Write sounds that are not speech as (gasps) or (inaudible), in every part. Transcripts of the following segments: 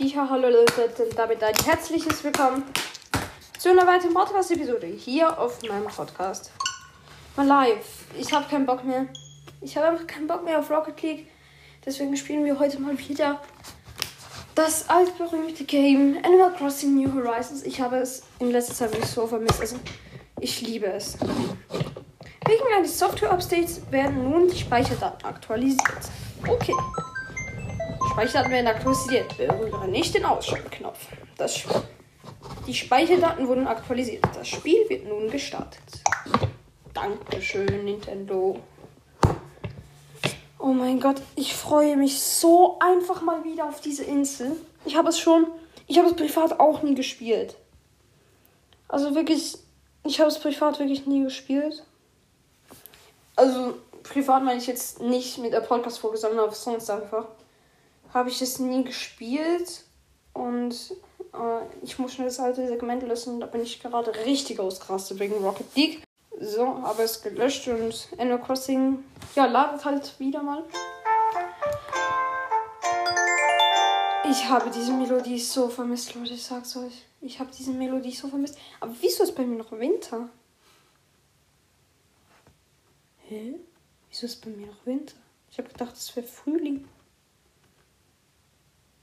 Ja, hallo Leute, damit ein herzliches Willkommen zu einer weiteren Podcast-Episode hier auf meinem Podcast. Mal live. Ich habe keinen Bock mehr. Ich habe einfach keinen Bock mehr auf Rocket League. Deswegen spielen wir heute mal wieder das altberühmte Game Animal Crossing New Horizons. Ich habe es in letzter Zeit wirklich so vermisst. Also, ich liebe es. Wegen eines Software-Updates werden nun die Speicherdaten aktualisiert. Okay. Speicherdaten werden aktualisiert. Berühre nicht den Ausschaltknopf. Das die Speicherdaten wurden aktualisiert. Das Spiel wird nun gestartet. Dankeschön, Nintendo. Oh mein Gott, ich freue mich so einfach mal wieder auf diese Insel. Ich habe es schon, ich habe es privat auch nie gespielt. Also wirklich, ich habe es privat wirklich nie gespielt. Also privat meine ich jetzt nicht mit der Podcast-Folge, sondern auf sonst einfach. Habe ich es nie gespielt und äh, ich muss schnell das alte Segment lösen. Da bin ich gerade richtig ausgerastet wegen Rocket League. So, habe es gelöscht und Animal Crossing, ja, ladet halt wieder mal. Ich habe diese Melodie so vermisst, Leute, ich sag's euch. Ich habe diese Melodie so vermisst. Aber wieso ist bei mir noch Winter? Hä? Wieso ist bei mir noch Winter? Ich habe gedacht, es wäre Frühling.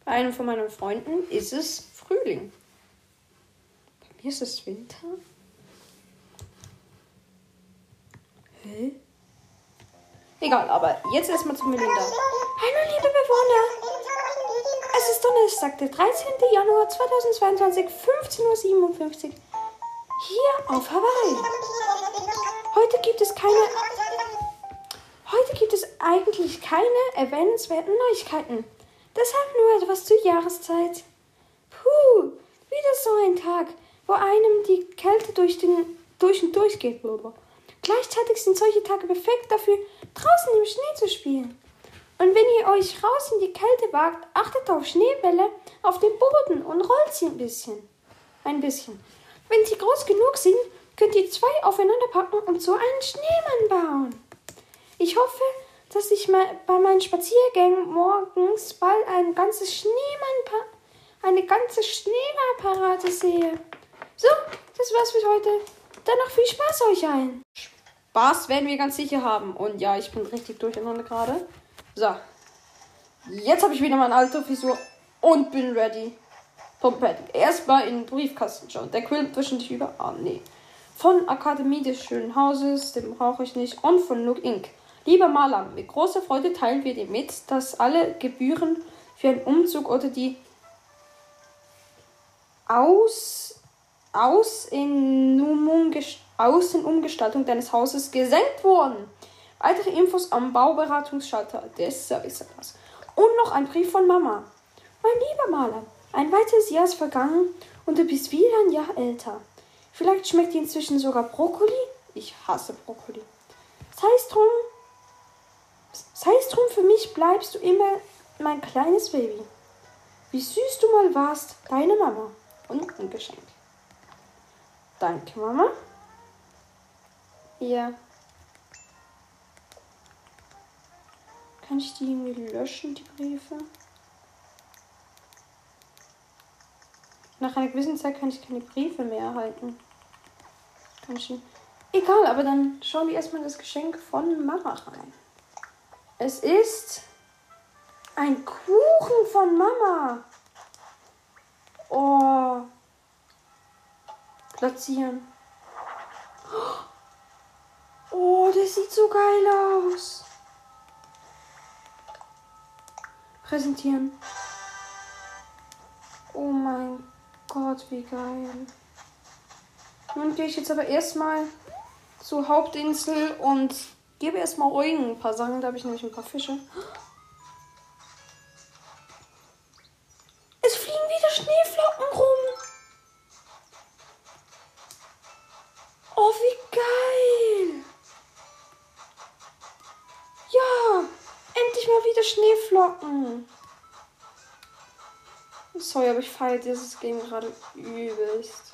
Bei einem von meinen Freunden ist es Frühling. Bei mir ist es Winter. Hä? Egal, aber jetzt erstmal zu Melinda. Hallo, liebe Bewohner. Es ist Donnerstag, der 13. Januar 2022, 15.57 Uhr. Hier auf Hawaii. Heute gibt es keine. Heute gibt es eigentlich keine erwähnenswerten Neuigkeiten. Deshalb nur etwas zur Jahreszeit. Puh, wieder so ein Tag, wo einem die Kälte durch, den, durch und durch geht. Gleichzeitig sind solche Tage perfekt dafür, draußen im Schnee zu spielen. Und wenn ihr euch raus in die Kälte wagt, achtet auf Schneebälle auf dem Boden und rollt sie ein bisschen. Ein bisschen. Wenn sie groß genug sind, könnt ihr zwei aufeinander packen und so einen Schneemann bauen. Ich hoffe, dass ich bei meinen Spaziergängen morgens bald ein ganzes Schneemann eine ganze Schneemann-Parade sehe. So, das war's für heute. Dann noch viel Spaß euch allen. Spaß werden wir ganz sicher haben. Und ja, ich bin richtig durcheinander gerade. So. Jetzt habe ich wieder meine alte Frisur und bin ready. Pumpet. Erstmal in den Briefkasten schauen. Der quillt zwischendurch über. Ah, nee. Von Akademie des Schönen Hauses, den brauche ich nicht. Und von Nook Inc. Lieber Maler, mit großer Freude teilen wir dir mit, dass alle Gebühren für einen Umzug oder die Aus, Außenumgestaltung deines Hauses gesenkt wurden. Weitere Infos am Bauberatungsschalter des Servicecenters. Und noch ein Brief von Mama. Mein lieber Maler, ein weiteres Jahr ist vergangen und du bist wieder ein Jahr älter. Vielleicht schmeckt dir inzwischen sogar Brokkoli? Ich hasse Brokkoli. Sei es drum, sei es drum, für mich bleibst du immer mein kleines Baby. Wie süß du mal warst, deine Mama. Und ein Geschenk. Danke, Mama. Ja. Kann ich die irgendwie löschen, die Briefe? Nach einer gewissen Zeit kann ich keine Briefe mehr erhalten. Kann ich Egal, aber dann schauen wir erstmal das Geschenk von Mama rein. Es ist ein Kuchen von Mama. Oh. Platzieren. Oh, der sieht so geil aus. Präsentieren. Oh mein Gott, wie geil. Nun gehe ich jetzt aber erstmal zur Hauptinsel und gebe erstmal Eugen ein paar Sachen. Da habe ich nämlich ein paar Fische. Es fliegen wieder Schneeflocken rum. Oh, wie geil. Ja, endlich mal wieder Schneeflocken. Sorry, aber ich feiere dieses Game gerade übelst.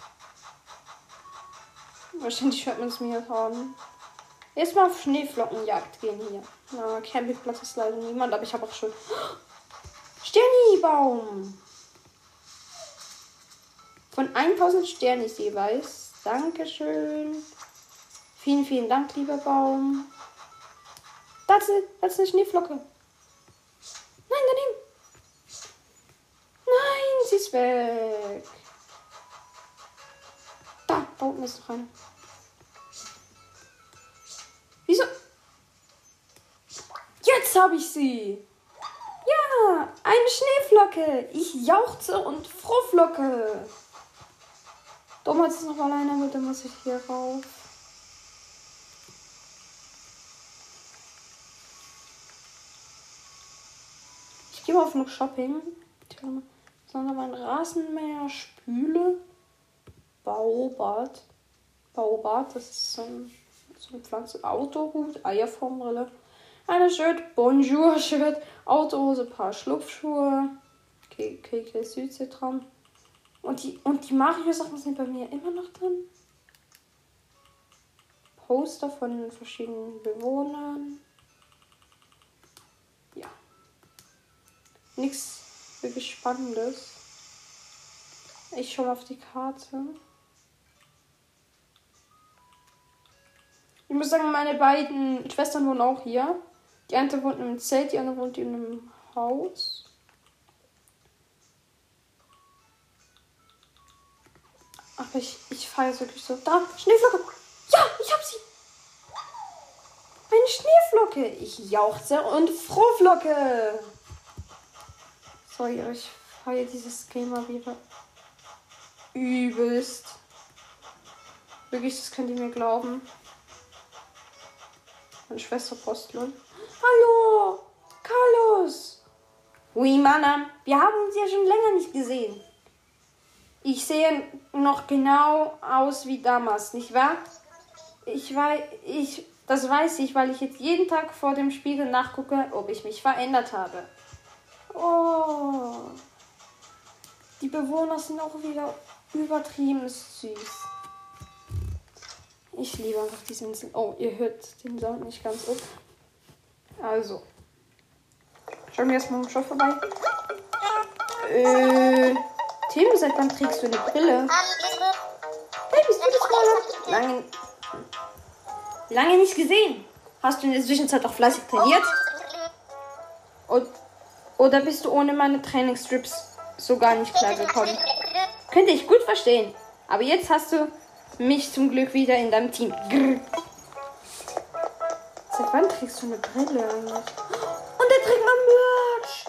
Wahrscheinlich hört man es mir an. Erstmal auf Schneeflockenjagd gehen hier. Na, Campingplatz ist leider niemand, aber ich habe auch schon. (gasps) Sterni-Baum! Von 1000 Sternen jeweils. Dankeschön. Vielen, vielen Dank, lieber Baum. Das ist, das ist eine Schneeflocke. Nein, daneben. Nein, sie ist weg. Da, da unten ist noch eine. Jetzt habe ich sie. Ja, eine Schneeflocke. Ich jauchze und frohflocke. Dumm hat es noch alleine, aber dann muss ich hier rauf. Ich gehe mal auf noch Shopping. Sondern mein Rasenmäher, Spüle, Baubad. Baubad, das ist so, ein, so eine Pflanze. Autohut, Eierformbrille. Eine Shirt, Bonjour-Shirt, Autohose, paar Schlupfschuhe. Okay, Kekle Südzitron. Und die, und die Mario-Sachen sind bei mir immer noch drin. Poster von verschiedenen Bewohnern. Ja. Nichts wirklich Spannendes. Ich schaue auf die Karte. Ich muss sagen, meine beiden Schwestern wohnen auch hier. Die eine wohnt in einem Zelt, die andere wohnt in einem Haus. Aber ich, ich fahre wirklich so. Da, Schneeflocke. Ja, ich hab sie. Eine Schneeflocke. Ich jauchze und Frohflocke. Sorry, ich feiere dieses mal wieder übelst. Wirklich, das könnt ihr mir glauben. Meine Schwester Postlund. Hallo, Carlos. Oui, Mann, wir haben uns ja schon länger nicht gesehen. Ich sehe noch genau aus wie damals, nicht wahr? Ich weiß, ich, das weiß ich, weil ich jetzt jeden Tag vor dem Spiegel nachgucke, ob ich mich verändert habe. Oh. Die Bewohner sind auch wieder übertrieben süß. Ich liebe einfach diesen Sinn. Oh, ihr hört den Sound nicht ganz up. Also. Schauen wir erstmal im Shop vorbei. Äh. Tim, seit wann trägst du eine Brille? Hey, bist du das? Lange, lange nicht gesehen. Hast du in der Zwischenzeit auch fleißig trainiert? Und, oder bist du ohne meine Trainingstrips so gar nicht klargekommen? Könnte ich gut verstehen. Aber jetzt hast du mich zum Glück wieder in deinem Team. Grr. Seit wann trägst du eine Brille eigentlich? Und er trägt mal Merch.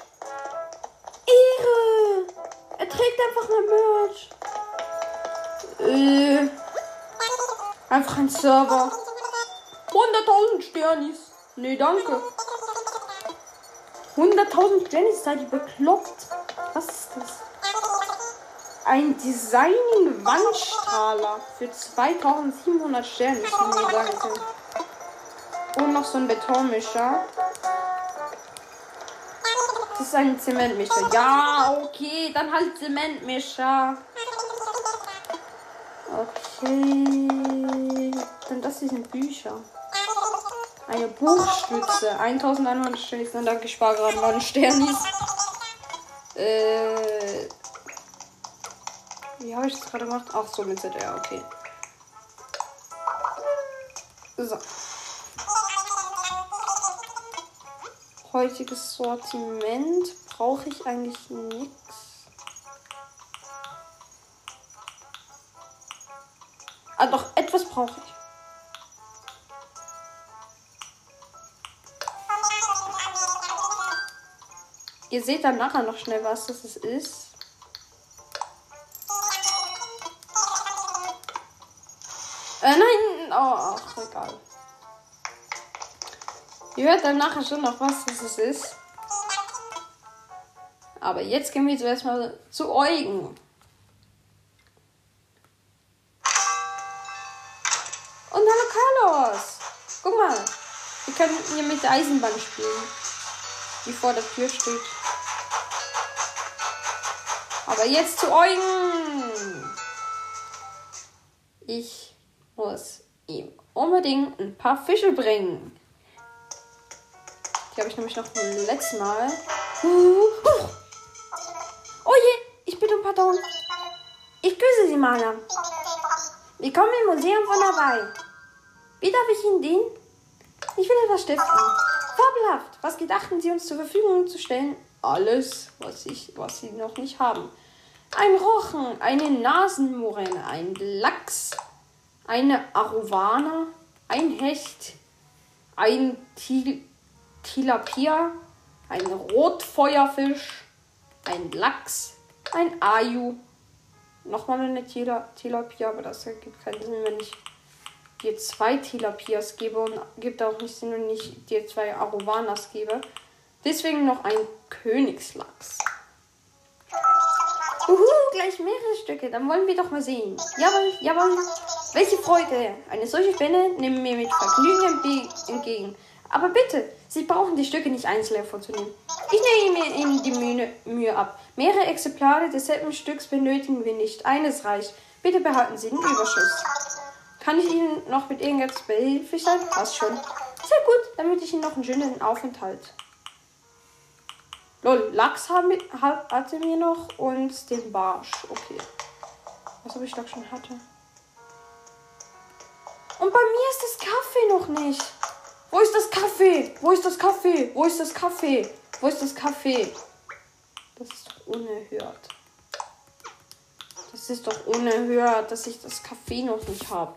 Ehre. Er trägt einfach mal Merch. Äh, einfach ein Server. 100.000 Sternis. Nee, danke. 100.000 Sternis, seid ihr bekloppt? Was ist das? Ein Designing Wandstrahler für 2700 Sterne. Nee, danke. Und noch so ein Betonmischer. Das ist ein Zementmischer. Ja, okay, dann halt Zementmischer. Okay. Dann das hier sind Bücher. Eine Buchstütze. 1100 Sternis. Na, danke, mal einen Sternis. Äh. Wie habe ich das gerade gemacht? Ach so, mit ZR, okay. So. Heutiges Sortiment brauche ich eigentlich nichts. Ah, doch, etwas brauche ich. Ihr seht dann nachher noch schnell, was das ist. Äh, nein. Oh, ach, egal. Ihr hört dann nachher schon noch, was das ist. Aber jetzt gehen wir zuerst mal zu Eugen. Und hallo Carlos. Guck mal. Wir können hier mit der Eisenbahn spielen. Die vor der Tür steht. Aber jetzt zu Eugen. Ich muss ihm unbedingt ein paar Fische bringen. Die habe ich nämlich noch vom letzten Mal. Oh je, ich bitte um Pardon. Ich grüße Maler. Willkommen im Museum von Hawaii. Wie darf ich Ihnen dienen? Ich will etwas stiften. Fabelhaft. Was gedachten Sie uns zur Verfügung zu stellen? Alles, was, ich, was Sie noch nicht haben. Ein Rochen, eine Nasenmoräne, ein Lachs, eine Arowana, ein Hecht, ein Til Tilapia, ein Rotfeuerfisch, ein Lachs, ein Aju, nochmal eine Tilapia, aber das ergibt keinen Sinn, wenn ich dir zwei Tilapias gebe und gibt auch nicht Sinn, wenn ich dir zwei Arovanas gebe. Deswegen noch ein Königslachs. Uhu, gleich mehrere Stücke. Dann wollen wir doch mal sehen. Jawohl, jawohl. Welche Freude. Eine solche Spende nehmen wir mit Vergnügen entgegen. Aber bitte, Sie brauchen die Stücke nicht einzeln hervorzunehmen. Ich nehme Ihnen die Mühe, Mühe ab. Mehrere Exemplare desselben Stücks benötigen wir nicht. Eines reicht. Bitte behalten Sie den Überschuss. Kann ich Ihnen noch mit irgendetwas behilflich sein? Passt schon. Sehr gut, dann wünsche ich Ihnen noch einen schönen Aufenthalt. Lol, Lachs haben, hatte mir noch und den Barsch. Okay. Was habe ich da schon hatte? Und bei mir ist das Kaffee noch nicht. Wo ist das Kaffee? Wo ist das Kaffee? Wo ist das Kaffee? Wo ist das Kaffee? Das ist doch unerhört. Das ist doch unerhört, dass ich das Kaffee noch nicht habe.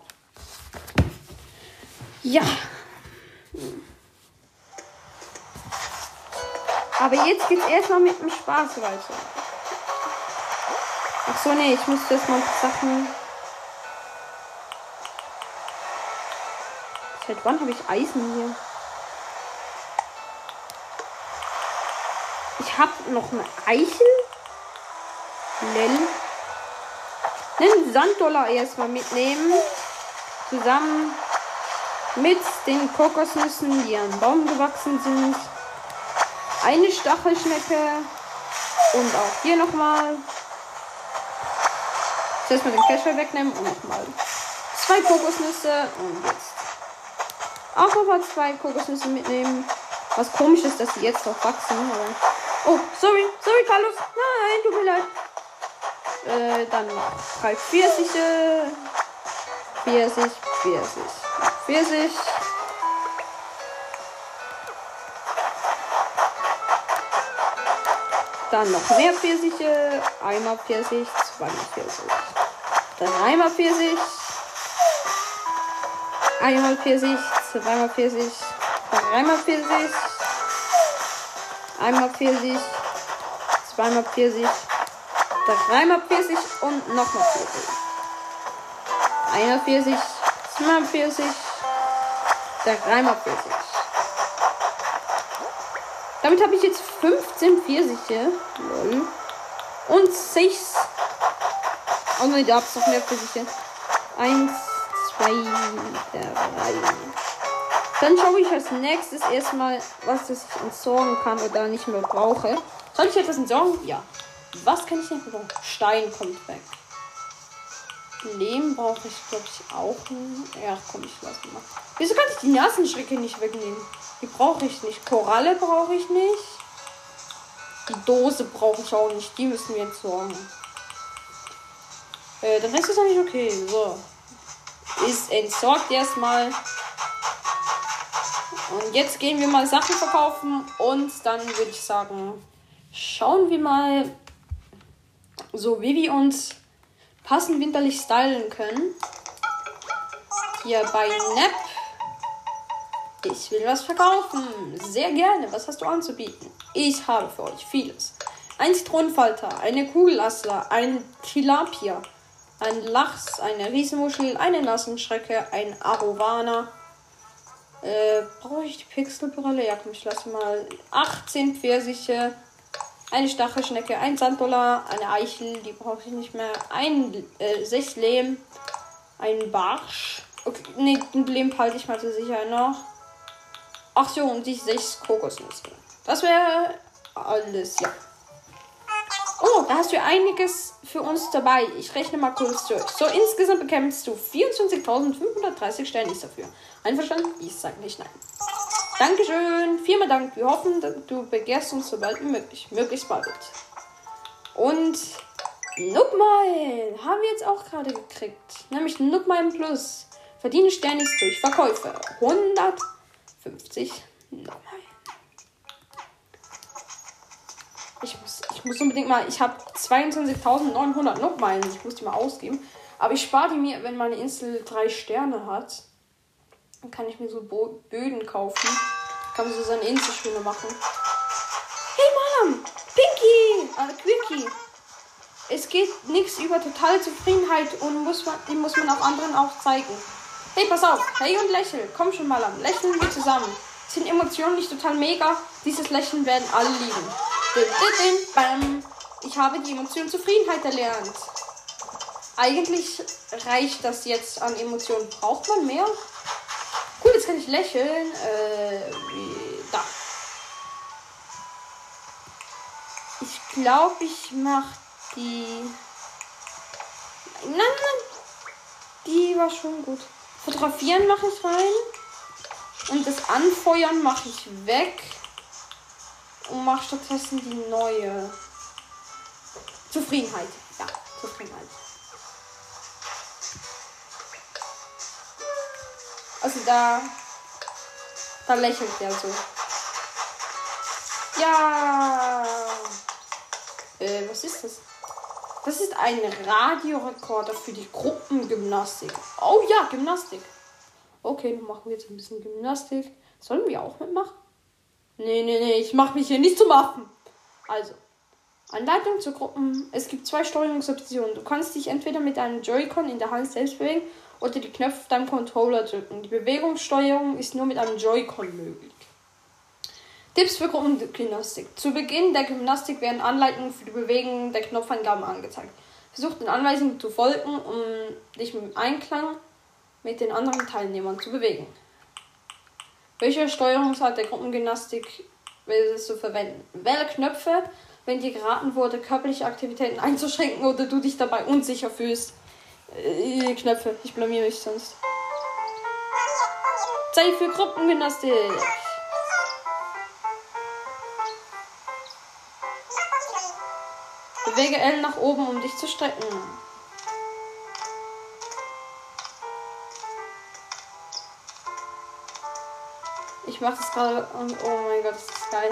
Ja. Aber jetzt geht's erstmal mit dem Spaß weiter. Ach so, nee, ich muss erstmal Sachen. Seit wann habe ich Eisen hier? Ich habe noch eine Eichel. Lell. Den Sanddollar erstmal mitnehmen. Zusammen mit den Kokosnüssen, die am Baum gewachsen sind. Eine Stachelschnecke. Und auch hier nochmal. Zuerst mal den Kescher wegnehmen und nochmal zwei Kokosnüsse. Und jetzt auch nochmal zwei Kokosnüsse mitnehmen. Was komisch ist, dass sie jetzt noch wachsen. Aber oh, sorry, sorry, Carlos. Nein, tut mir leid. Äh, dann noch drei Pfirsiche. Pfirsich, Pfirsich. Pfirsich. Dann noch mehr Pfirsiche. Einmal Pfirsich, zweimal Pfirsich. Dreimal Pfirsich. Einmal Pfirsich, zweimal Pfirsich. Dreimal Pfirsich. Einmal Pfirsich. Zweimal Pfirsich. Dreimal Pfirsich und nochmal Pfirsich. Einmal Pfirsich. Zweimal Pfirsich. Der Reimer Pfirsich. Damit habe ich jetzt 15 Pfirsiche. Und 6. Oh ne, da es noch mehr Pfirsiche. 1, 2, 3. Dann schaue ich als nächstes erstmal, was ich entsorgen kann oder nicht mehr brauche. Soll ich etwas entsorgen? Ja. Was kann ich nicht brauchen? Stein kommt weg. Lehm brauche ich, glaube ich, auch. Nicht. Ja, komm, ich lasse mal. Wieso kann ich die Nasenschrecke nicht wegnehmen? Die brauche ich nicht. Koralle brauche ich nicht. Die Dose brauche ich auch nicht. Die müssen wir entsorgen. Äh, dann ist es eigentlich okay. So. Ist entsorgt erstmal. Und jetzt gehen wir mal Sachen verkaufen. Und dann würde ich sagen, schauen wir mal, so wie wir uns passend winterlich stylen können. Hier bei Nap. Ich will was verkaufen. Sehr gerne. Was hast du anzubieten? Ich habe für euch vieles. Ein Zitronenfalter, eine Kugellassler, ein Tilapia, ein Lachs, eine Riesenmuschel, eine Nassenschrecke, ein Arovana. Äh, brauche ich die Pixelbrille? Ja, komm, ich lasse mal 18 Pfirsiche, eine Stachelschnecke, ein Sanddollar, eine Eichel, die brauche ich nicht mehr, ein äh, sechs Lehm, ein Barsch. Okay, nee, den Lehm halte ich mal zur Sicherheit noch. Ach so, und die sechs Kokosnüsse. Das wäre alles, ja. Oh, da hast du einiges für uns dabei. Ich rechne mal kurz durch. So, insgesamt bekämpfst du 24.530 Sterne dafür. Einverstanden? Ich sage nicht nein. Dankeschön. Viermal Dank. Wir hoffen, du begehrst uns so bald wie möglich. Möglichst bald. Und Nookmile haben wir jetzt auch gerade gekriegt. Nämlich Nookmile Plus. Verdiene Sternis durch Verkäufe. 150 Nookmile. Ich muss, ich muss unbedingt mal. Ich habe 22.900 Nookmile. Ich muss die mal ausgeben. Aber ich spare die mir, wenn meine Insel drei Sterne hat. Dann kann ich mir so Bo Böden kaufen. Kann man so seine Insel schöner machen. Hey Mom! Pinky! Also Quickie! Es geht nichts über totale Zufriedenheit und muss man, die muss man auch anderen auch zeigen. Hey, pass auf! Hey und lächel! Komm schon mal an. Lächeln wir zusammen. Sind Emotionen nicht total mega? Dieses Lächeln werden alle lieben. Ich habe die Emotion Zufriedenheit erlernt. Eigentlich reicht das jetzt an Emotionen. Braucht man mehr? Cool, jetzt kann ich lächeln. Äh, wie, da. Ich glaube, ich mache die. Nein, nein. Die war schon gut. Fotografieren mache ich rein. Und das Anfeuern mache ich weg. Und mache stattdessen die neue. Zufriedenheit. Ja, Zufriedenheit. Also da. Da lächelt der so. Ja. Äh, was ist das? Das ist ein Radiorekorder für die Gruppengymnastik. Oh ja, Gymnastik. Okay, dann machen wir jetzt ein bisschen Gymnastik. Sollen wir auch mitmachen? Nee, nee, nee, ich mache mich hier nicht zum Affen. Also, Anleitung zur Gruppen. Es gibt zwei Steuerungsoptionen. Du kannst dich entweder mit einem Joy-Con in der Hand selbst bewegen oder die Knöpfe auf deinem Controller drücken. Die Bewegungssteuerung ist nur mit einem Joy-Con möglich. Tipps für Gruppengymnastik. Zu Beginn der Gymnastik werden Anleitungen für die Bewegung der Knopfangaben angezeigt. Versuch den Anweisungen zu folgen, um dich im Einklang mit den anderen Teilnehmern zu bewegen. Welche Steuerungsart der Gruppengymnastik willst du verwenden? Wähle Knöpfe, wenn dir geraten wurde, körperliche Aktivitäten einzuschränken oder du dich dabei unsicher fühlst. Äh, Knöpfe, ich blamier mich sonst. Zeit für Gruppengymnastik. Bewege L nach oben, um dich zu strecken. Ich mache das gerade und oh mein Gott, das ist geil.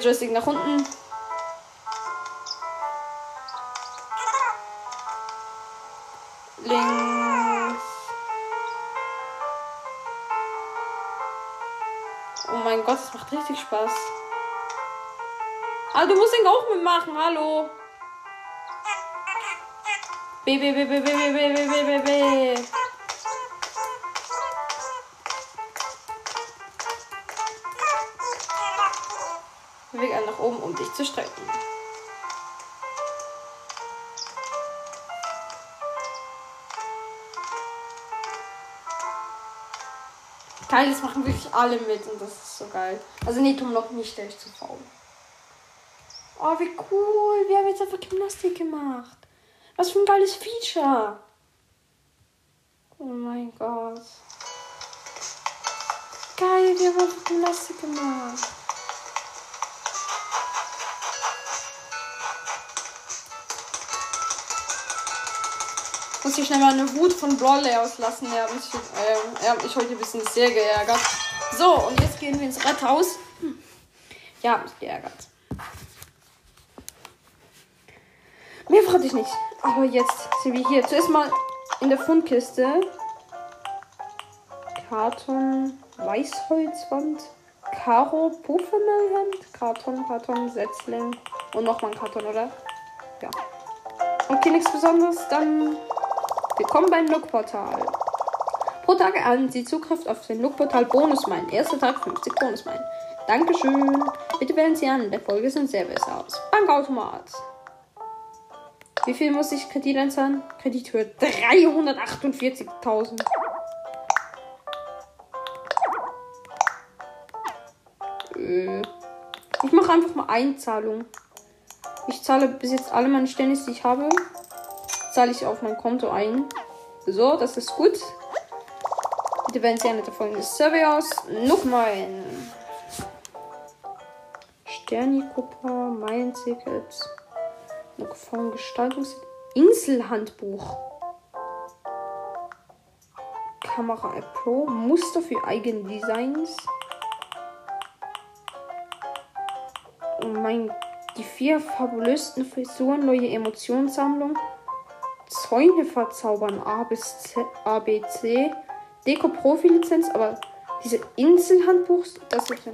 Joystick nach unten. Links. Oh mein Gott, es macht richtig Spaß. Ah, du musst den auch mitmachen, hallo. B, B, B, B, B, B, B, B, B, B, zu strecken. Geil, das machen wirklich alle mit und das ist so geil. Also nee, Tom noch nicht, der zu faul. Oh, wie cool. Wir haben jetzt einfach Gymnastik gemacht. Was für ein geiles Feature. Oh mein Gott. Geil, wir haben Gymnastik gemacht. Muss ich schnell mal eine Wut von Brawley auslassen. Er hat, mich, äh, mich heute ein bisschen sehr geärgert. So, und jetzt gehen wir ins Rathaus. Hm. Ja, mich geärgert. Mehr frage ich nicht. Aber jetzt sind wir hier. Zuerst mal in der Fundkiste. Karton, Weißholzwand, Karo, Puffermüllhemd, Karton, Karton, Setzling und nochmal ein Karton, oder? Ja. Okay, nichts Besonderes. Dann willkommen beim Nook-Portal. Pro Tag erhalten Sie Zugriff auf den Lookportal Bonusmeilen. Erster Tag 50 Bonusmeilen. Dankeschön. Bitte wählen Sie an. Der Folge sind besser aus. Bankautomat. Wie viel muss ich Kredit einzahlen? Kredithöhe 348.000. Äh, ich mache einfach mal Einzahlung. Ich zahle bis jetzt alle meine Stennis, die ich habe, zahle ich auf mein Konto ein. So, das ist gut. Sie eine der folgenden Survey aus. Nochmal. Sternikuper, Meilen-Ticket. Von Gestaltungs... Inselhandbuch. Kamera App Pro. Muster für eigene Designs. Oh mein... Die vier fabulösten Frisuren, neue Emotionssammlung. Zäune verzaubern A bis Z, A, B, C. Deko-Profi-Lizenz, aber diese Inselhandbuch, das ist ja.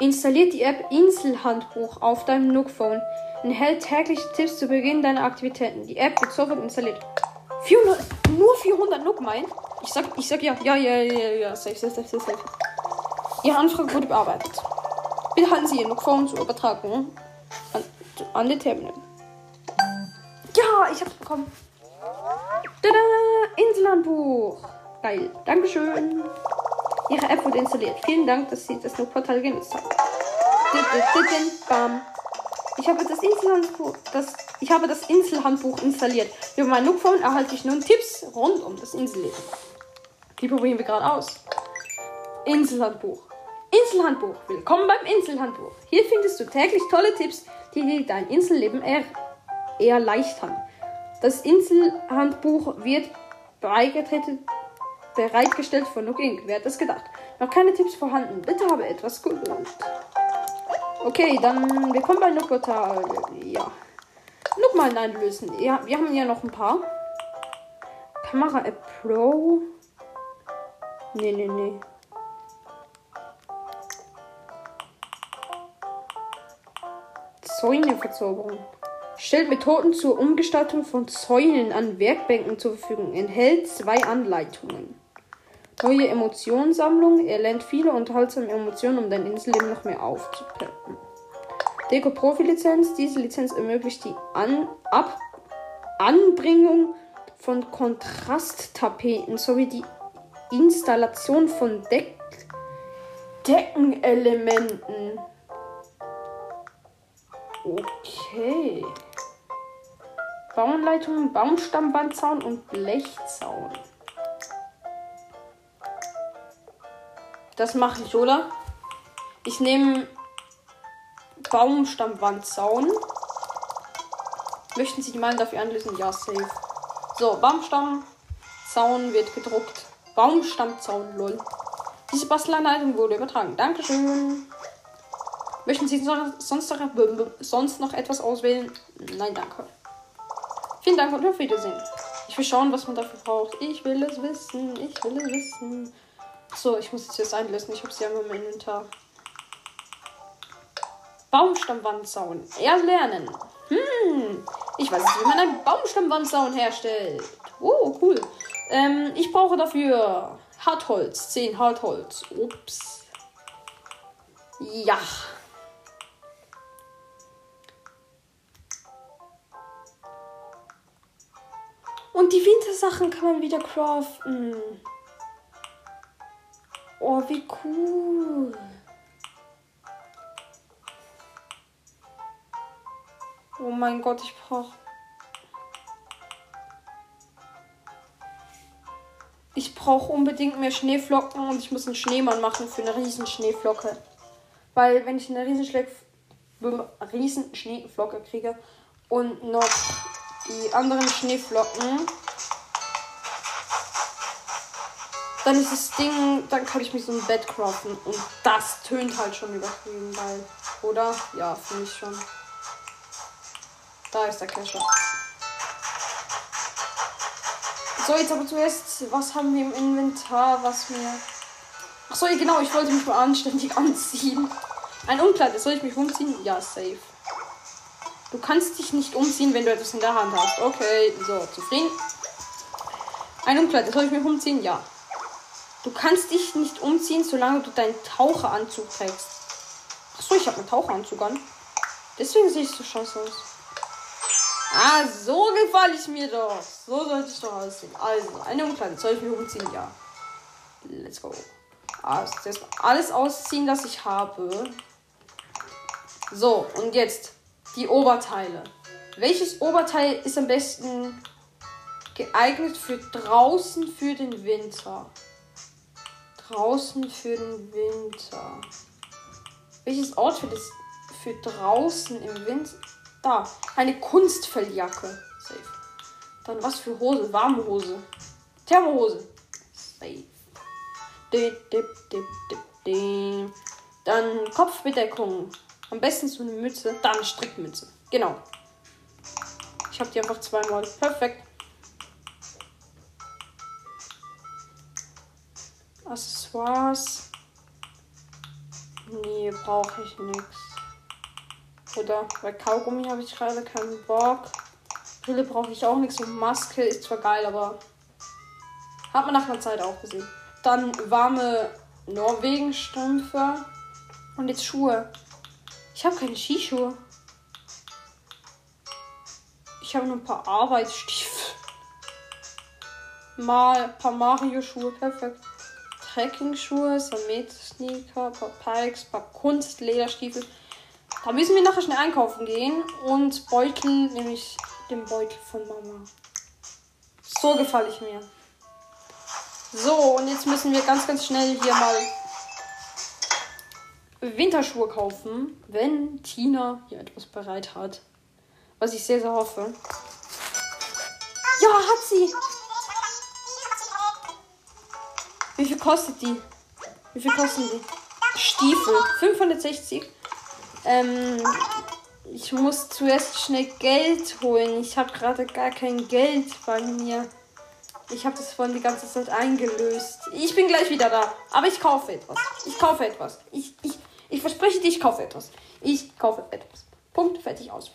Installiert die App Inselhandbuch auf deinem Nook-Phone. Enthält tägliche Tipps zu Beginn deiner Aktivitäten. Die App wird sofort installiert. 400, nur 400 Nook mein? Ich sag, ich sag ja, ja, ja, ja, ja, safe, safe, safe, safe. Ihre Anfrage wurde bearbeitet. Bitte halten Sie Ihr Nook-Phone zur Übertragung an, an den Terminal. Ja, ich hab's bekommen. Tada! Inselhandbuch. Geil. Dankeschön. Ihre App wurde installiert. Vielen Dank, dass Sie das Nook-Portal genutzt haben. Bam. Ich habe das Inselhandbuch, das, ich habe das Inselhandbuch installiert. Über mein Nook-Phone erhalte ich nun Tipps rund um das Inselleben. Die probieren wir gerade aus. Inselhandbuch. Inselhandbuch. Willkommen beim Inselhandbuch. Hier findest du täglich tolle Tipps, die dir dein Inselleben er erleichtern. Das Inselhandbuch wird bereitgestellt von Nook Inc. Wer hat das gedacht? Noch keine Tipps vorhanden. Bitte habe etwas Geduld. Okay, dann willkommen bei Nook Portal. Ja. Nook mal einlösen. Ja, wir haben ja noch ein paar. Kamera App Pro. Nee, nee, nee. Zäuneverzauberung. Stellt Methoden zur Umgestaltung von Zäunen an Werkbänken zur Verfügung. Enthält zwei Anleitungen. Neue Emotionssammlung. Er lernt viele unterhaltsame Emotionen, um dein Inselleben noch mehr aufzupeppen. Deko Profi-Lizenz. Diese Lizenz ermöglicht die An Ab Anbringung von Kontrasttapeten sowie die Installation von Deck Deckenelementen. Okay. Bauanleitung, Baumstammwandzaun und Blechzaun. Das mache ich, oder? Ich nehme Baumstammwandzaun. Möchten Sie die Malen dafür anlösen? Ja, safe. So, Baumstammzaun wird gedruckt. Baumstammzaun, lol. Diese Bastelanleitung wurde übertragen. Dankeschön. Möchten Sie sonst noch, sonst noch etwas auswählen? Nein, danke. Vielen Dank und auf Wiedersehen. Ich will schauen, was man dafür braucht. Ich will es wissen. Ich will es wissen. So, ich muss es jetzt einlösen. Ich habe sie ja nur im Inventar. Baumstammwandzaun. Erlernen. Hm. Ich weiß nicht, wie man einen Baumstammwandzaun herstellt. Oh, cool. Ähm, ich brauche dafür Hartholz. 10 Hartholz. Ups. Ja. Und die Wintersachen kann man wieder craften. Oh, wie cool. Oh mein Gott, ich brauche. Ich brauche unbedingt mehr Schneeflocken und ich muss einen Schneemann machen für eine riesen Schneeflocke. Weil wenn ich eine riesen, riesen Schneeflocke kriege und noch die anderen Schneeflocken. Dann ist das Ding, dann kann ich mich so ein Bett craften. Und das tönt halt schon übertrieben geil. Oder? Ja, finde ich schon. Da ist der Kescher. So, jetzt aber zuerst, was haben wir im Inventar, was mir... Achso, genau, ich wollte mich mal anständig (laughs) anziehen. Ein Umkleid, soll ich mich umziehen? Ja, safe. Du kannst dich nicht umziehen, wenn du etwas in der Hand hast. Okay, so, zufrieden. Ein Umkleid, soll ich mich umziehen? Ja. Du kannst dich nicht umziehen, solange du deinen Taucheranzug trägst. Achso, ich habe einen Taucheranzug an. Deswegen sehe ich so scheiße aus. Ah, so gefalle ich mir doch. So sollte ich doch aussehen. Also, eine Umkleide. Soll ich mich umziehen? Ja. Let's go. Also, alles ausziehen, das ich habe. So, und jetzt die Oberteile. Welches Oberteil ist am besten geeignet für draußen für den Winter? Draußen für den Winter. Welches Outfit ist für draußen im Winter? Da, eine Kunstfelljacke. Safe. Dann was für Hose? Warme Hose. Thermohose. Safe. Dip, dip, dip, dip, dip. Dann Kopfbedeckung. Am besten so eine Mütze. Dann Strickmütze. Genau. Ich habe die einfach zweimal. Perfekt. Accessoires. Nee, brauche ich nichts. Oder bei Kaugummi habe ich gerade keinen Bock. Brille brauche ich auch nichts. Und Maske ist zwar geil, aber hat man nach einer Zeit auch gesehen. Dann warme Norwegen-Strümpfe. Und jetzt Schuhe. Ich habe keine Skischuhe. Ich habe nur ein paar Arbeitsstiefel. Mal ein paar Mario-Schuhe. Perfekt. Trekking-Schuhe, Samet-Sneaker, paar Pikes, paar Kunstlederstiefel. Da müssen wir nachher schnell einkaufen gehen. Und Beutel, nämlich den Beutel von Mama. So gefalle ich mir. So, und jetzt müssen wir ganz, ganz schnell hier mal Winterschuhe kaufen, wenn Tina hier etwas bereit hat. Was ich sehr, sehr hoffe. Ja, hat sie. Wie viel kostet die? Wie viel kosten die? Stiefel. 560. Ähm, ich muss zuerst schnell Geld holen. Ich habe gerade gar kein Geld bei mir. Ich habe das vorhin die ganze Zeit eingelöst. Ich bin gleich wieder da. Aber ich kaufe etwas. Ich kaufe etwas. Ich, ich, ich verspreche dir, ich kaufe etwas. Ich kaufe etwas. Punkt, fertig, aus.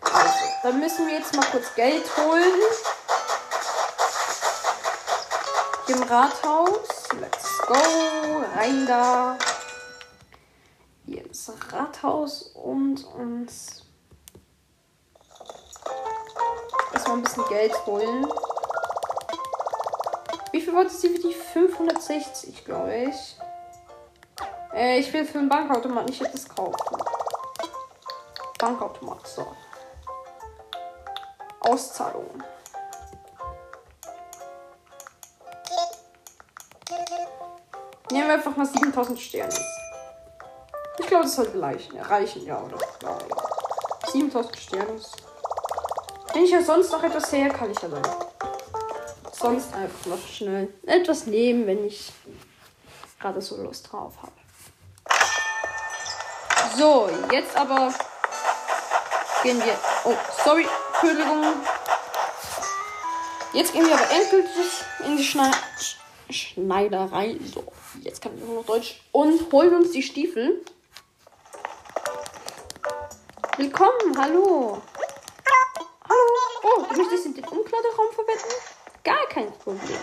Also, dann müssen wir jetzt mal kurz Geld holen. Im Rathaus. Let's go. Rein da. Hier ins Rathaus und uns erstmal ein bisschen Geld holen. Wie viel wollte sie für die? 560, glaube ich. Äh, ich will für einen Bankautomat nicht etwas kaufen. Bankautomat, so. Auszahlung. Nehmen wir einfach mal 7000 Sterne. Ich glaube, das sollte reichen, reichen ja, oder? Ja, ja. 7000 Sterne. Wenn ich ja sonst noch etwas sehe, kann ich ja dann sonst einfach noch schnell etwas nehmen, wenn ich gerade so Lust drauf habe. So, jetzt aber gehen wir. Oh, sorry, Entschuldigung. Jetzt gehen wir aber endgültig in die Schne Schneiderei. So, jetzt kann ich nur noch Deutsch. Und holen uns die Stiefel. Willkommen, hallo. Hallo. Oh, du möchtest in den Umkleideraum verwenden? Gar kein Problem.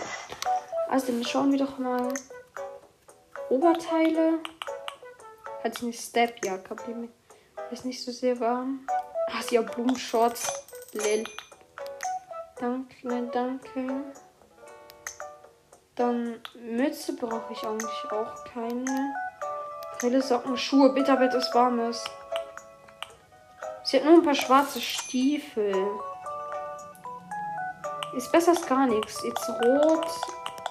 Also, dann schauen wir doch mal. Oberteile. Sie eine Stepjacke, die ist nicht so sehr warm. Sie hat Blumenshorts. Lil. Danke, danke. Dann Mütze brauche ich eigentlich auch keine. Brille, Socken, Schuhe, bitte etwas Warmes. Sie hat nur ein paar schwarze Stiefel. Ist besser als gar nichts. Jetzt rot.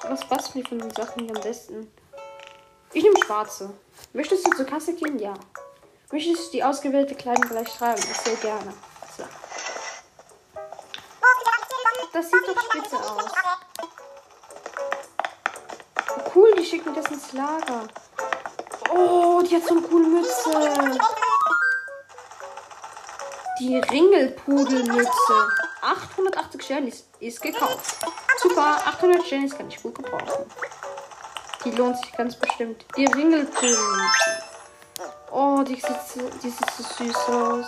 Was passt mir von den Sachen am besten? Ich nehme schwarze. Möchtest du zur Kasse gehen? Ja. Möchtest du die ausgewählte Kleidung gleich tragen? Ich sehr gerne. So. Das sieht doch spitze aus. Oh, cool, die schicken das ins Lager. Oh, die hat so eine coole Mütze. Die Ringelpudelmütze. 880 Sterne ist, ist gekauft. Super, 800 Sterne kann ich gut gebrauchen. Die lohnt sich ganz bestimmt. Die Ringelpudelmütze. Oh, die sieht, die sieht so süß aus.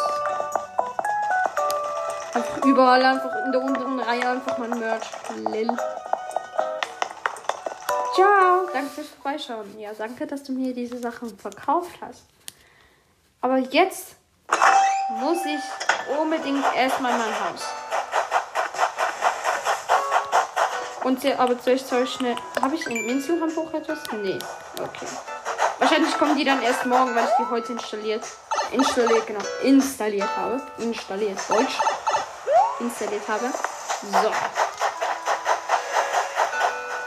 Einfach überall, einfach in der unteren Reihe einfach mein Merch. Lil. Ciao. Danke fürs Vorbeischauen. Ja, danke, dass du mir diese Sachen verkauft hast. Aber jetzt muss ich unbedingt erstmal mein Haus. Und sehr, aber zuerst soll ich schnell. Habe ich im Inselhandbuch etwas? Nee. Okay. Wahrscheinlich kommen die dann erst morgen, weil ich die heute installiert. Installiert, genau. Installiert habe. Installiert. Deutsch. Installiert habe. So.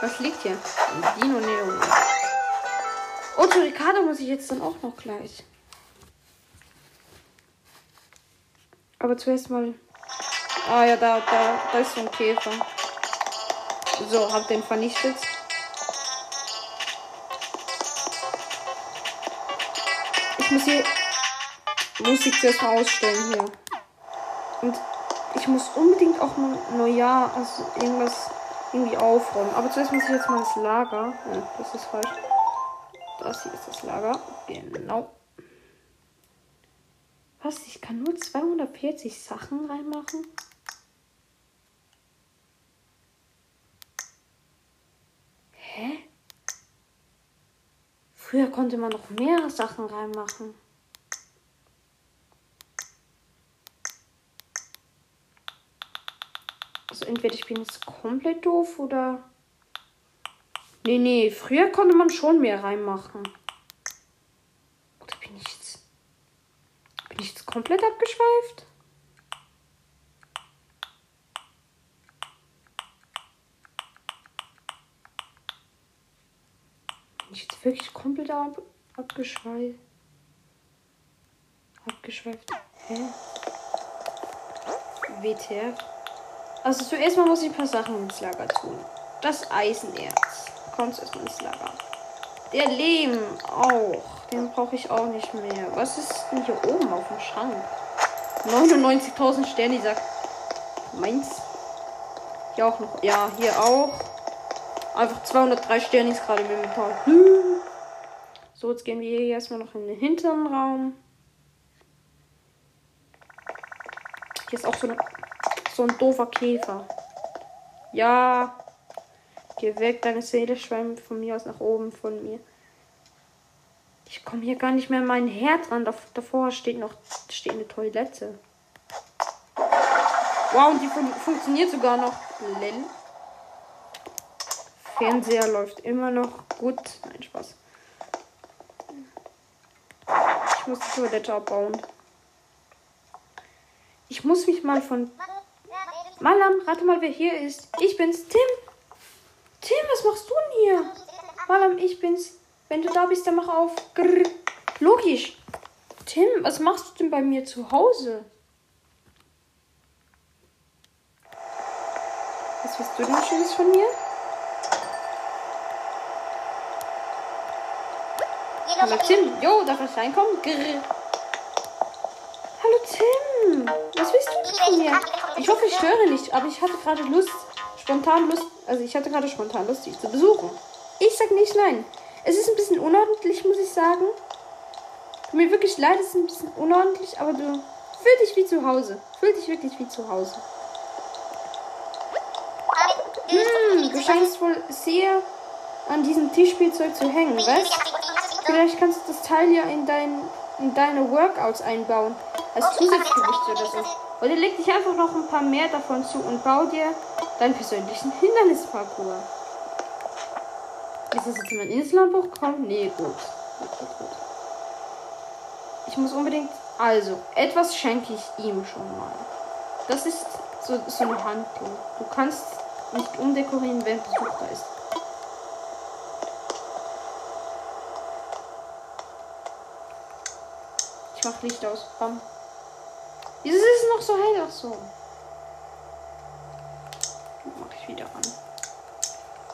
Was liegt hier? Dino Neo. Oh, zu Ricardo muss ich jetzt dann auch noch gleich. Aber zuerst mal. Ah ja, da, da, da ist so ein Käfer. So, hab den vernichtet. Ich muss hier Musik zuerst mal ausstellen hier. Und ich muss unbedingt auch mal Neujahr, also irgendwas irgendwie aufräumen. Aber zuerst muss ich jetzt mal das Lager. Ja, das ist falsch. Das hier ist das Lager. Genau. Was? Ich kann nur 240 Sachen reinmachen? Hä? Früher konnte man noch mehr Sachen reinmachen. Also entweder ich bin jetzt komplett doof oder. Nee, nee, früher konnte man schon mehr reinmachen. Oder bin ich jetzt. Bin ich jetzt komplett abgeschweift? Bin ich jetzt wirklich komplett ab abgeschweift? Abgeschweift. Hä? WTF? Also zuerst mal muss ich ein paar Sachen ins Lager tun. Das Eisenerz. Kommt erstmal ins Lager. Der Lehm auch. Den brauche ich auch nicht mehr. Was ist denn hier oben auf dem Schrank? 99.000 Sterne, sagt meins. Hier auch noch. Ja, hier auch. Einfach 203 Sterne ist gerade mit ein paar. So, jetzt gehen wir hier erstmal noch in den hinteren Raum. Hier ist auch so eine so ein doofer Käfer. Ja. Geh weg, deine Seele schwemmt von mir aus nach oben von mir. Ich komme hier gar nicht mehr an meinen Herd ran. Davor steht noch steht eine Toilette. Wow, und die fun funktioniert sogar noch. Lel. Fernseher läuft immer noch gut. Nein, Spaß. Ich muss die Toilette abbauen. Ich muss mich mal von Malam, rate mal, wer hier ist. Ich bin's, Tim. Tim, was machst du denn hier? Malam, ich bin's. Wenn du da bist, dann mach auf. Grrr. Logisch. Tim, was machst du denn bei mir zu Hause? Was willst du denn Schönes von mir? Hallo Tim. Jo, darf ich reinkommen? Grrr. Hallo Tim. Was willst du von mir? Ich hoffe, ich störe nicht, aber ich hatte gerade Lust, spontan Lust, also ich hatte gerade spontan Lust, dich zu besuchen. Ich sag nicht nein. Es ist ein bisschen unordentlich, muss ich sagen. Tut mir wirklich leid, es ist ein bisschen unordentlich, aber du fühl dich wie zu Hause. Fühl dich wirklich wie zu Hause. Hm, du scheinst wohl sehr an diesem Tischspielzeug zu hängen, weißt? Vielleicht kannst du das Teil ja in, dein, in deine Workouts einbauen. Als Zusatzgewicht oder so. Oder leg dich einfach noch ein paar mehr davon zu und bau dir deinen persönlichen Hindernisparcours. Ist das jetzt in mein Inselhandbuch gekommen? Nee, gut. gut, gut, gut. Ich muss unbedingt. Also, etwas schenke ich ihm schon mal. Das ist so, so eine Handlung. Du kannst nicht umdekorieren, wenn Besuch da ist. Mach Licht aus. Bam. Wieso ist es noch so hell? Ach so. Mach ich wieder an.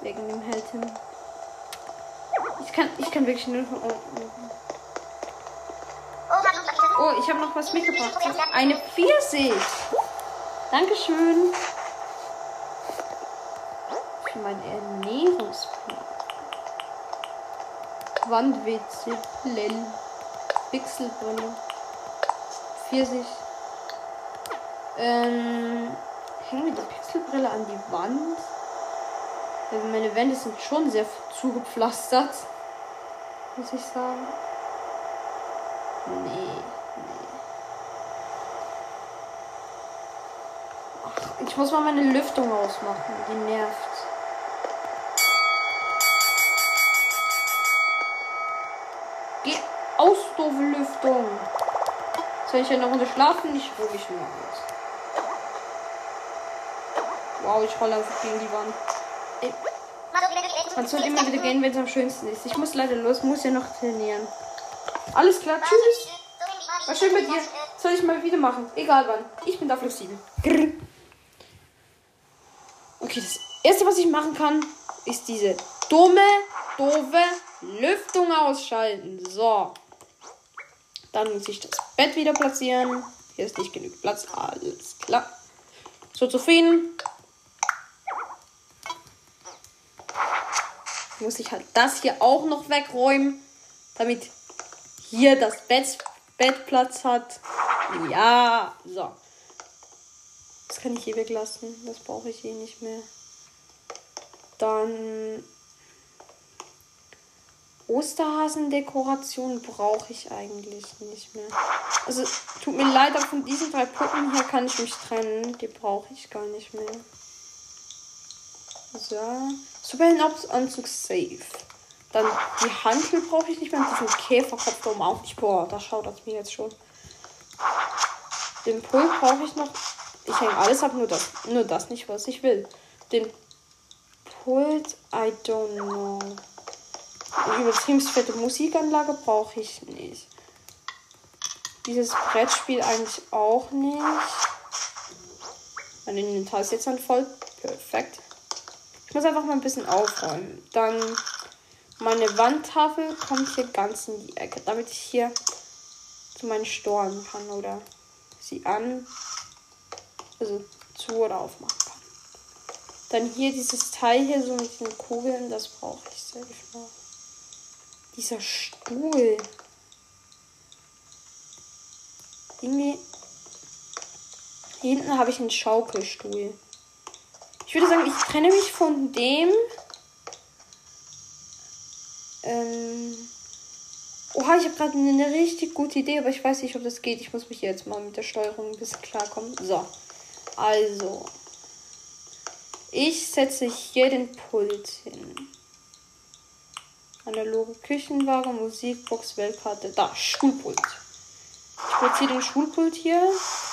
Wegen dem Helltim. Ich kann, ich kann wirklich nur. Oh, oh ich habe noch was mitgebracht. Eine Pfirsich. Dankeschön. Für meinen Ernährungsplan. Wandwitze, Lell, Pixelbrille, Pfirsich. Ähm, hängen wir die Pixelbrille an die Wand? Meine Wände sind schon sehr zugepflastert. Muss ich sagen. Nee, ich muss mal meine Lüftung ausmachen. Die nervt. Geh aus, doofe Lüftung. Soll ich ja eine Runde schlafen? Ich ruhe mich nur aus. Wow, ich rolle einfach gegen die Wand. Man soll immer wieder gehen, wenn es am schönsten ist. Ich muss leider los, muss ja noch trainieren. Alles klar, tschüss. War schön mit dir. Soll ich mal wieder machen? Egal wann. Ich bin da flexibel. Okay, das erste, was ich machen kann, ist diese dumme, doofe Lüftung ausschalten. So. Dann muss ich das Bett wieder platzieren. Hier ist nicht genug Platz. Alles klar. So zufrieden. Muss ich halt das hier auch noch wegräumen, damit hier das Bett, Bett Platz hat. Ja, so. Das kann ich hier weglassen. Das brauche ich hier nicht mehr. Dann Osterhasendekoration brauche ich eigentlich nicht mehr. Also tut mir leid, aber von diesen drei Puppen hier kann ich mich trennen. Die brauche ich gar nicht mehr. So. Superheldenanzug safe. Dann die Hantel brauche ich nicht mehr. Und diesen Käferkopf da oben auch nicht. Boah, da schaut das mir jetzt schon. Den Pult brauche ich noch. Ich hänge alles ab, nur das, nur das nicht, was ich will. Den Pult, I don't know. Eine übertrieben fette Musikanlage brauche ich nicht. Dieses Brettspiel eigentlich auch nicht. Mein Inventar ist jetzt dann voll. Perfekt. Ich muss einfach mal ein bisschen aufräumen. Dann meine Wandtafel kommt hier ganz in die Ecke, damit ich hier zu meinen Storen kann oder sie an, also zu oder aufmachen kann. Dann hier dieses Teil hier so mit den Kugeln, das brauche ich sehr noch. Dieser Stuhl. Irgendwie. Hinten habe ich einen Schaukelstuhl. Ich würde sagen, ich trenne mich von dem. Ähm. Oha, ich habe gerade eine richtig gute Idee, aber ich weiß nicht, ob das geht. Ich muss mich jetzt mal mit der Steuerung ein bisschen klarkommen. So. Also. Ich setze hier den Pult hin. Analoge Küchenwaage, Musikbox, Weltkarte. Da, Schulpult. Ich platziere den Schulpult hier.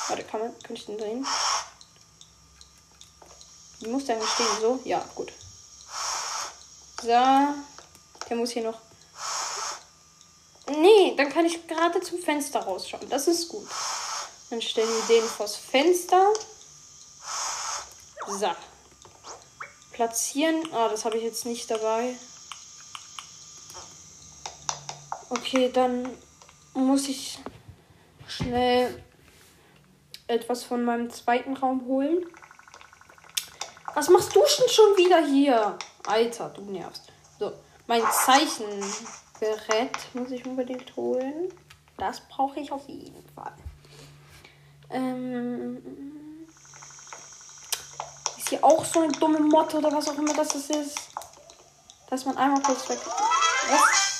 Warte, kann man, kann ich den drehen? Wie muss der stehen? So? Ja, gut. So. Der muss hier noch. Nee, dann kann ich gerade zum Fenster rausschauen. Das ist gut. Dann stellen wir den vors Fenster. So. Platzieren. Ah, das habe ich jetzt nicht dabei. Okay, dann muss ich schnell etwas von meinem zweiten Raum holen. Was machst du denn schon wieder hier? Alter, du nervst. So, mein Zeichengerät muss ich unbedingt holen. Das brauche ich auf jeden Fall. Ähm, ist hier auch so eine dumme Motte oder was auch immer das ist? Dass man einmal kurz weg. Was?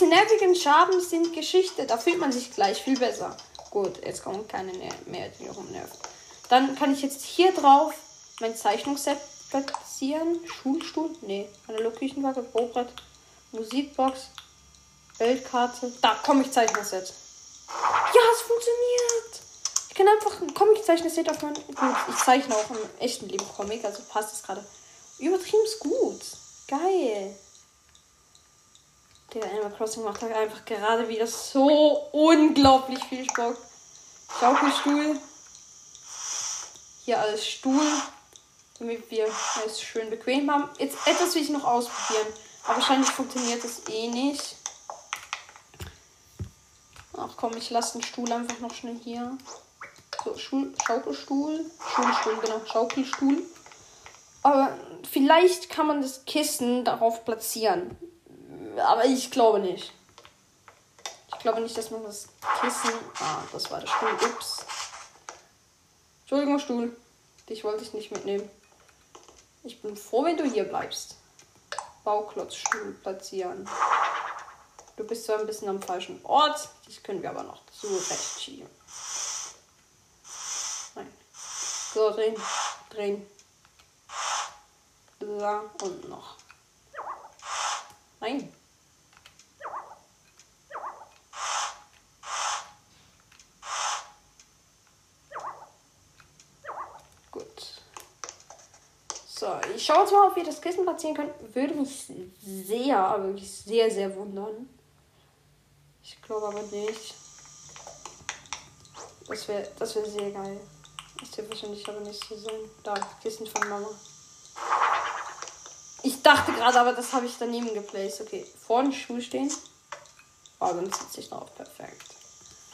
Diese nervigen Schaben sind Geschichte. Da fühlt man sich gleich viel besser. Gut, jetzt kommen keine mehr, die rumnerven. Dann kann ich jetzt hier drauf mein Zeichnungsset platzieren. Schulstuhl? Nee. Analog Küchenwaage, Musikbox, Weltkarte. Da, Comic-Zeichnungsset. Ja, es funktioniert. Ich kann einfach ein Comic-Zeichnungsset auf mein. Gut, ich zeichne auch im echten Leben Comic, also passt es gerade. Übertrieben gut. Geil. Der Animal Crossing macht halt einfach gerade wieder so unglaublich viel Spaß. Schaukelstuhl. Hier alles Stuhl. Damit wir es schön bequem haben. Jetzt etwas will ich noch ausprobieren. Aber wahrscheinlich funktioniert das eh nicht. Ach komm, ich lasse den Stuhl einfach noch schnell hier. So, Schul Schaukelstuhl. Schulstuhl, genau. Schaukelstuhl. Aber vielleicht kann man das Kissen darauf platzieren. Aber ich glaube nicht. Ich glaube nicht, dass man das Kissen. Ah, das war der Stuhl. Ups. Entschuldigung, Stuhl. Dich wollte ich nicht mitnehmen. Ich bin froh, wenn du hier bleibst. Bauklotzstuhl platzieren. Du bist zwar ein bisschen am falschen Ort, das können wir aber noch zurecht schieben. Nein. So, drehen, drehen. Da und noch. Nein. So, ich schaue jetzt mal, ob wir das Kissen platzieren können. Würde mich sehr, aber wirklich sehr, sehr wundern. Ich glaube aber nicht. Das wäre das wär sehr geil. Das wird wahrscheinlich aber nicht so sein. Da, Kissen von Mama. Ich dachte gerade, aber das habe ich daneben geplaced. Okay, vor dem Stuhl stehen. Oh, dann sitze ich drauf. Perfekt.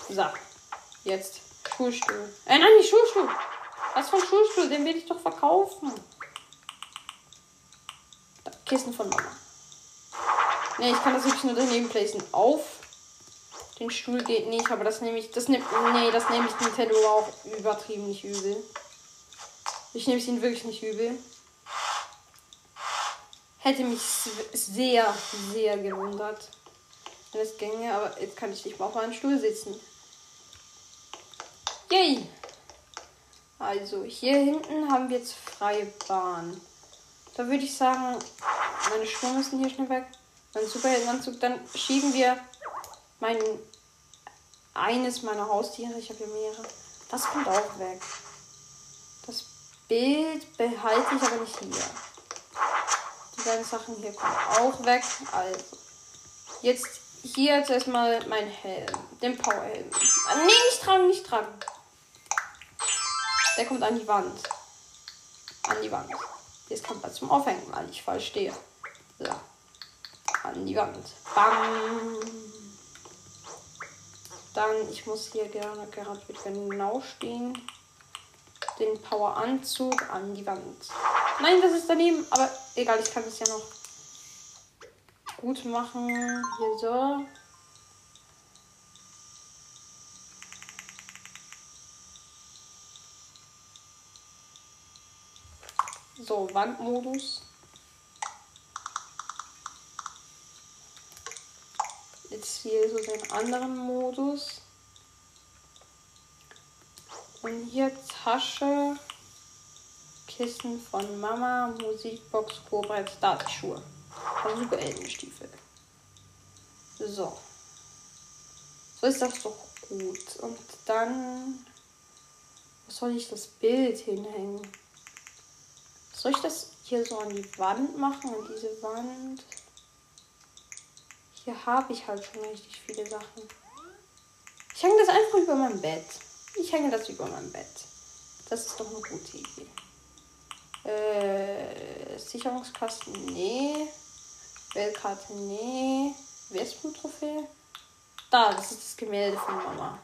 So, jetzt Schulstuhl. Äh, nein, nicht Schulstuhl. Was für ein Schulstuhl? Den will ich doch verkaufen. Kissen von Mama. Ne, ich kann das wirklich nur daneben placen. Auf den Stuhl geht nicht, aber das nehme ich. Das nimmt. Nee, das nehme ich Nintendo auch übertrieben nicht übel. Ich nehme es ihnen wirklich nicht übel. Hätte mich sehr, sehr gewundert, wenn es ginge, aber jetzt kann ich nicht mal auf meinem Stuhl sitzen. Yay! Also, hier hinten haben wir jetzt freie Bahn. Da würde ich sagen, meine Schuhe müssen hier schnell weg. Mein Superheldenanzug. Dann schieben wir mein eines meiner Haustiere. Ich habe hier mehrere. Das kommt auch weg. Das Bild behalte ich aber nicht hier. Die beiden Sachen hier kommen auch weg. Also. Jetzt hier jetzt erstmal mein Helm. Den Powerhelm. Ah, nee, nicht tragen, nicht tragen. Der kommt an die Wand. An die Wand. Jetzt kommt er zum Aufhängen, weil ich falsch stehe. So. An die Wand. Bam. Dann, ich muss hier gerne gerade genau stehen. Den Power-Anzug an die Wand. Nein, das ist daneben, aber egal, ich kann es ja noch gut machen. Hier so. So, Wandmodus. Jetzt hier so den anderen Modus. Und hier Tasche, Kissen von Mama, Musikbox, Kobrett, Dartschuhe. Und super Elbenstiefel. So. So ist das doch gut. Und dann. Wo soll ich das Bild hinhängen? Soll ich das hier so an die Wand machen? An diese Wand? Hier habe ich halt schon richtig viele Sachen. Ich hänge das einfach über mein Bett. Ich hänge das über mein Bett. Das ist doch eine gute Idee. Äh, Sicherungskasten, nee. Weltkarte, nee. Wespen-Trophäe. Da, das ist das Gemälde von Mama.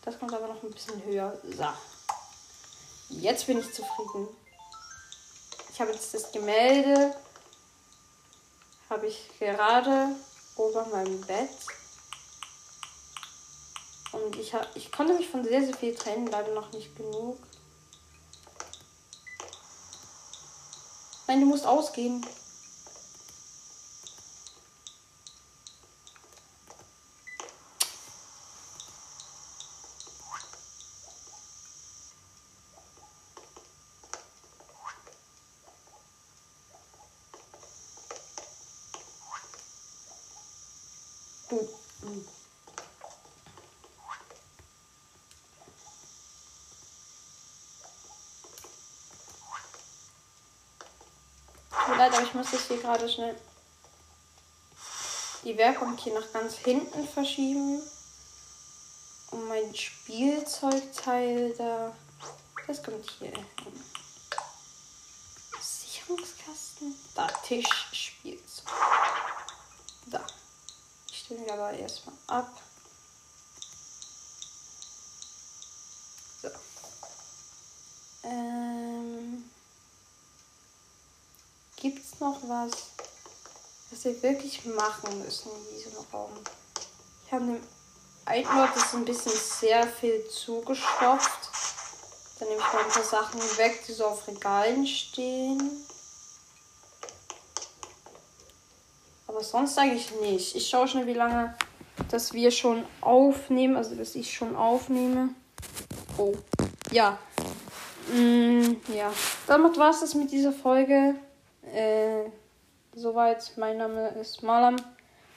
Das kommt aber noch ein bisschen höher. So. Jetzt bin ich zufrieden. Ich habe jetzt das Gemälde. Habe ich gerade ober meinem Bett. Und ich, hab, ich konnte mich von sehr, sehr viel trennen, leider noch nicht genug. Nein, du musst ausgehen. Leid, aber ich muss das hier gerade schnell die Werkung hier nach ganz hinten verschieben. Und mein Spielzeugteil da, das kommt hier hin. Sicherungskasten. Da, Tisch, Spielzeug. Da. Ich stelle ihn aber erstmal ab. So. Ähm. Gibt es noch was, was wir wirklich machen müssen in diesem Raum? Ich habe dem Ort ist ein bisschen sehr viel zugestopft. Dann nehme ich mal ein paar Sachen weg, die so auf Regalen stehen. Aber sonst eigentlich nicht. Ich schaue schnell, wie lange dass wir schon aufnehmen, also dass ich schon aufnehme. Oh, ja. Mm, ja, damit war es das mit dieser Folge. Äh, soweit. Mein Name ist Malam.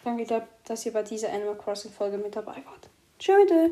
Danke, dass ihr bei dieser Animal Crossing Folge mit dabei wart. Tschüss.